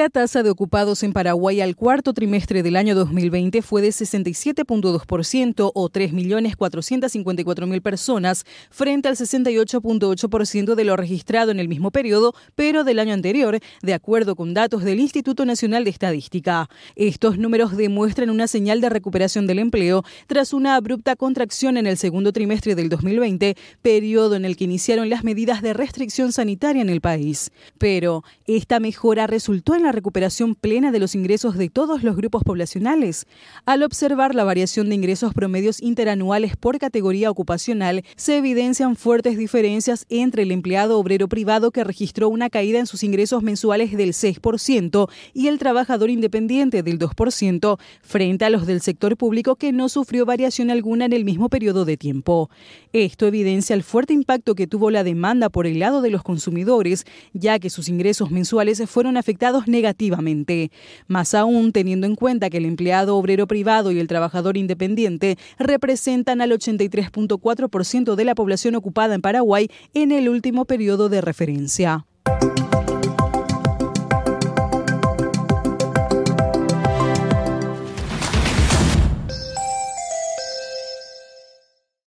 La tasa de ocupados en Paraguay al cuarto trimestre del año 2020 fue de 67.2% o 3.454.000 personas frente al 68.8% de lo registrado en el mismo periodo, pero del año anterior, de acuerdo con datos del Instituto Nacional de Estadística. Estos números demuestran una señal de recuperación del empleo tras una abrupta contracción en el segundo trimestre del 2020, periodo en el que iniciaron las medidas de restricción sanitaria en el país. Pero esta mejora resultó en la recuperación plena de los ingresos de todos los grupos poblacionales. Al observar la variación de ingresos promedios interanuales por categoría ocupacional, se evidencian fuertes diferencias entre el empleado obrero privado que registró una caída en sus ingresos mensuales del 6% y el trabajador independiente del 2%, frente a los del sector público que no sufrió variación alguna en el mismo periodo de tiempo. Esto evidencia el fuerte impacto que tuvo la demanda por el lado de los consumidores, ya que sus ingresos mensuales fueron afectados negativamente. Más aún teniendo en cuenta que el empleado obrero privado y el trabajador independiente representan al 83.4% de la población ocupada en Paraguay en el último periodo de referencia.